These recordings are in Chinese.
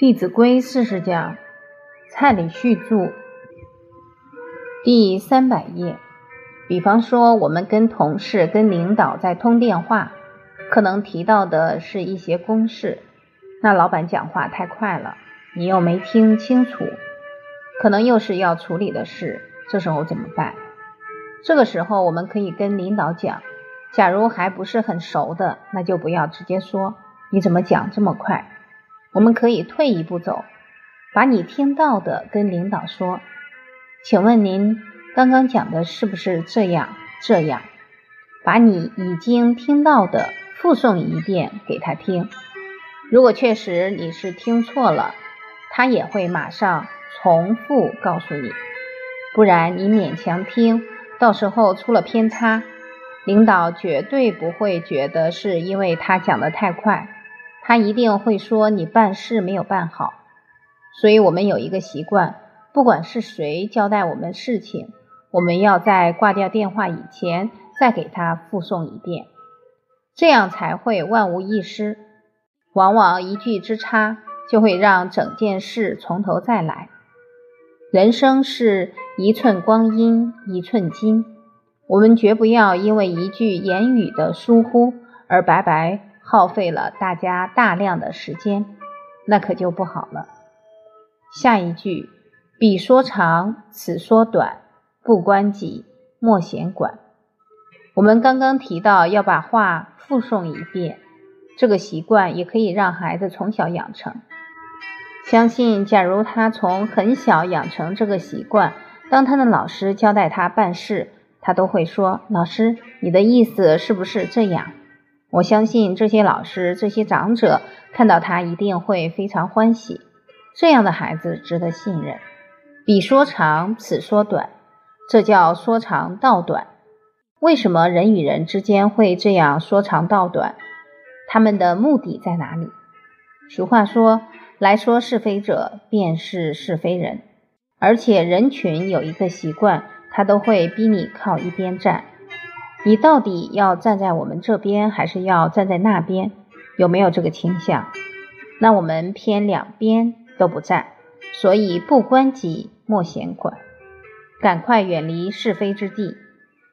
弟子规四十讲，蔡礼旭著，第三百页。比方说，我们跟同事、跟领导在通电话，可能提到的是一些公事，那老板讲话太快了，你又没听清楚，可能又是要处理的事，这时候怎么办？这个时候，我们可以跟领导讲，假如还不是很熟的，那就不要直接说，你怎么讲这么快？我们可以退一步走，把你听到的跟领导说。请问您刚刚讲的是不是这样？这样，把你已经听到的复诵一遍给他听。如果确实你是听错了，他也会马上重复告诉你。不然你勉强听，到时候出了偏差，领导绝对不会觉得是因为他讲的太快。他一定会说你办事没有办好，所以我们有一个习惯，不管是谁交代我们事情，我们要在挂掉电话以前再给他复诵一遍，这样才会万无一失。往往一句之差就会让整件事从头再来。人生是一寸光阴一寸金，我们绝不要因为一句言语的疏忽而白白。耗费了大家大量的时间，那可就不好了。下一句，彼说长，此说短，不关己，莫闲管。我们刚刚提到要把话复诵一遍，这个习惯也可以让孩子从小养成。相信，假如他从很小养成这个习惯，当他的老师交代他办事，他都会说：“老师，你的意思是不是这样？”我相信这些老师、这些长者看到他一定会非常欢喜。这样的孩子值得信任。彼说长，此说短，这叫说长道短。为什么人与人之间会这样说长道短？他们的目的在哪里？俗话说：“来说是非者，便是是非人。”而且人群有一个习惯，他都会逼你靠一边站。你到底要站在我们这边，还是要站在那边？有没有这个倾向？那我们偏两边都不站，所以不关己莫闲管，赶快远离是非之地。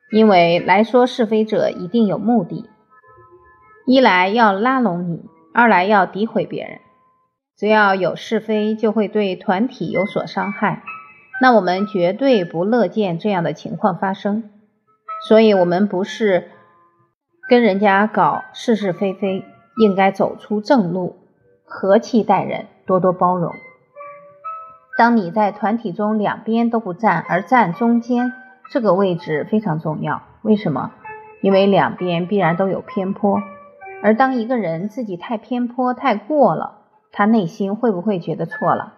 因为来说是非者一定有目的，一来要拉拢你，二来要诋毁别人。只要有是非，就会对团体有所伤害。那我们绝对不乐见这样的情况发生。所以，我们不是跟人家搞是是非非，应该走出正路，和气待人，多多包容。当你在团体中两边都不站，而站中间，这个位置非常重要。为什么？因为两边必然都有偏颇，而当一个人自己太偏颇、太过了，他内心会不会觉得错了？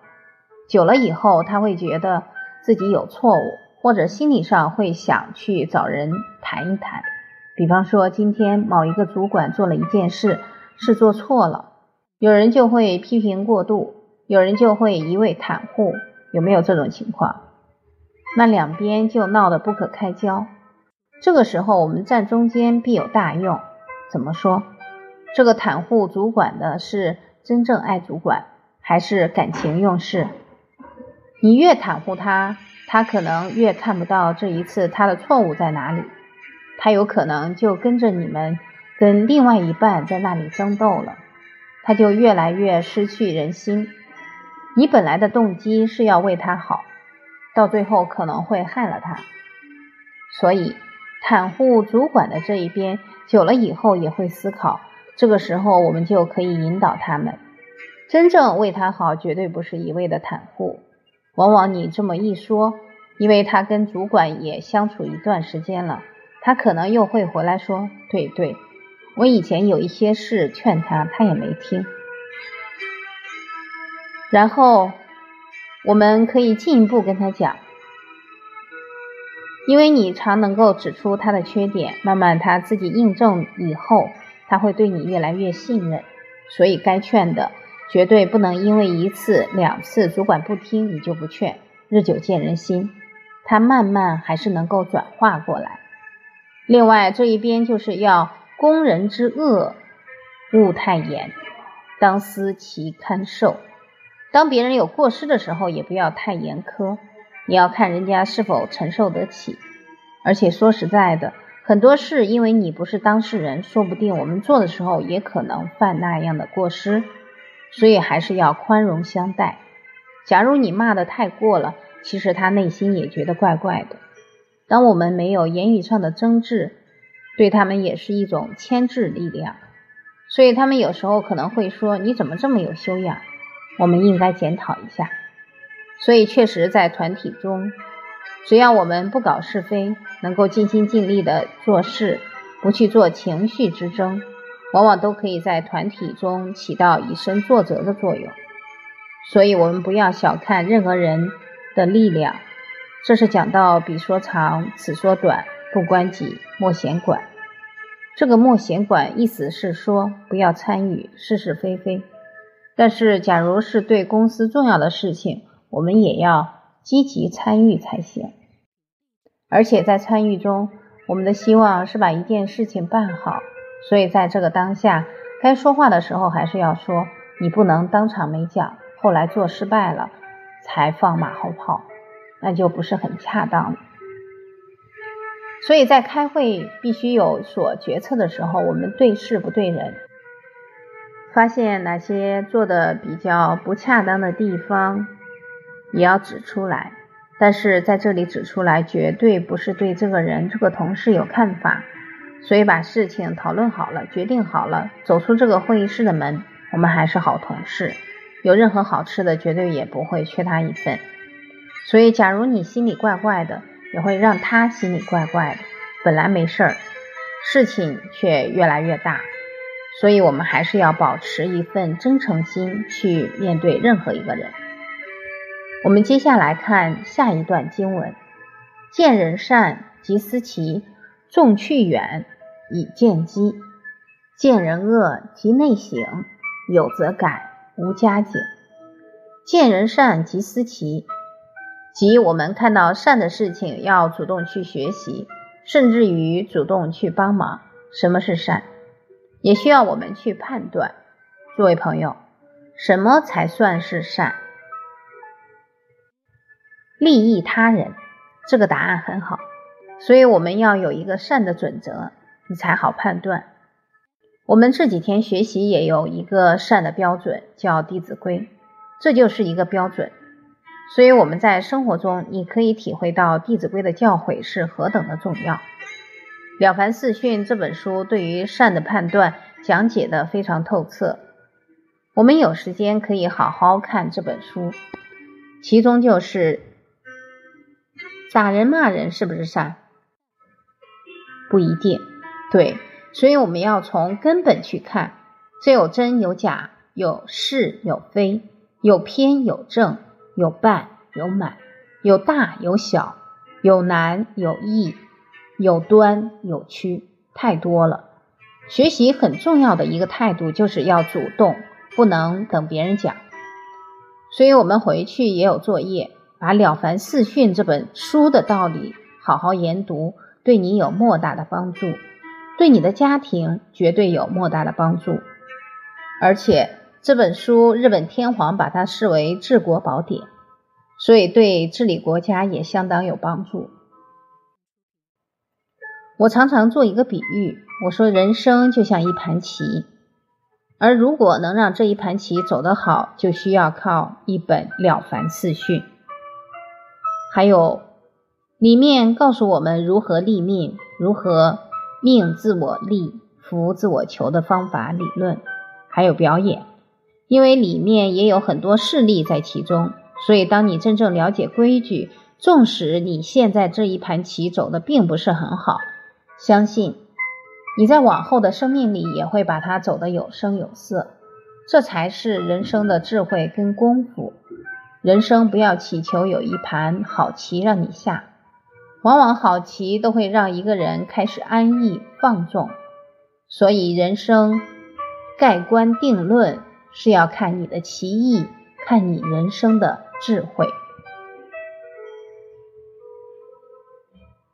久了以后，他会觉得自己有错误。或者心理上会想去找人谈一谈，比方说今天某一个主管做了一件事是做错了，有人就会批评过度，有人就会一味袒护，有没有这种情况？那两边就闹得不可开交。这个时候我们站中间必有大用。怎么说？这个袒护主管的是真正爱主管，还是感情用事？你越袒护他。他可能越看不到这一次他的错误在哪里，他有可能就跟着你们跟另外一半在那里争斗了，他就越来越失去人心。你本来的动机是要为他好，到最后可能会害了他。所以袒护主管的这一边久了以后也会思考，这个时候我们就可以引导他们，真正为他好，绝对不是一味的袒护。往往你这么一说，因为他跟主管也相处一段时间了，他可能又会回来说：“对对，我以前有一些事劝他，他也没听。”然后我们可以进一步跟他讲，因为你常能够指出他的缺点，慢慢他自己印证以后，他会对你越来越信任，所以该劝的。绝对不能因为一次两次主管不听你就不劝，日久见人心，他慢慢还是能够转化过来。另外这一边就是要攻人之恶，勿太严，当思其堪受。当别人有过失的时候，也不要太严苛，你要看人家是否承受得起。而且说实在的，很多事因为你不是当事人，说不定我们做的时候也可能犯那样的过失，所以还是要宽容相待。假如你骂的太过了，其实他内心也觉得怪怪的。当我们没有言语上的争执，对他们也是一种牵制力量。所以他们有时候可能会说：“你怎么这么有修养？”我们应该检讨一下。所以确实，在团体中，只要我们不搞是非，能够尽心尽力的做事，不去做情绪之争，往往都可以在团体中起到以身作则的作用。所以，我们不要小看任何人的力量。这是讲到“彼说长，此说短，不关己，莫闲管”。这个“莫闲管”意思是说，不要参与是是非非。但是，假如是对公司重要的事情，我们也要积极参与才行。而且在参与中，我们的希望是把一件事情办好。所以，在这个当下，该说话的时候还是要说，你不能当场没讲，后来做失败了才放马后炮。那就不是很恰当了。所以在开会必须有所决策的时候，我们对事不对人，发现哪些做的比较不恰当的地方，也要指出来。但是在这里指出来，绝对不是对这个人、这个同事有看法。所以把事情讨论好了，决定好了，走出这个会议室的门，我们还是好同事。有任何好吃的，绝对也不会缺他一份。所以，假如你心里怪怪的，也会让他心里怪怪的。本来没事儿，事情却越来越大。所以我们还是要保持一份真诚心去面对任何一个人。我们接下来看下一段经文：见人善，即思齐，众去远，以见机；见人恶，即内省，有则改，无加警。见人善，即思齐。即我们看到善的事情，要主动去学习，甚至于主动去帮忙。什么是善？也需要我们去判断。诸位朋友，什么才算是善？利益他人，这个答案很好。所以我们要有一个善的准则，你才好判断。我们这几天学习也有一个善的标准，叫《弟子规》，这就是一个标准。所以我们在生活中，你可以体会到《弟子规》的教诲是何等的重要。《了凡四训》这本书对于善的判断讲解的非常透彻，我们有时间可以好好看这本书。其中就是打人骂人是不是善？不一定，对，所以我们要从根本去看，这有真有假，有是有非，有偏有正。有半有满，有大有小，有难有易，有端有曲，太多了。学习很重要的一个态度就是要主动，不能等别人讲。所以我们回去也有作业，把《了凡四训》这本书的道理好好研读，对你有莫大的帮助，对你的家庭绝对有莫大的帮助，而且。这本书，日本天皇把它视为治国宝典，所以对治理国家也相当有帮助。我常常做一个比喻，我说人生就像一盘棋，而如果能让这一盘棋走得好，就需要靠一本《了凡四训》，还有里面告诉我们如何立命、如何命自我立、福自我求的方法、理论，还有表演。因为里面也有很多事例在其中，所以当你真正了解规矩，纵使你现在这一盘棋走的并不是很好，相信你在往后的生命里也会把它走得有声有色。这才是人生的智慧跟功夫。人生不要祈求有一盘好棋让你下，往往好棋都会让一个人开始安逸放纵。所以人生盖棺定论。是要看你的棋艺，看你人生的智慧。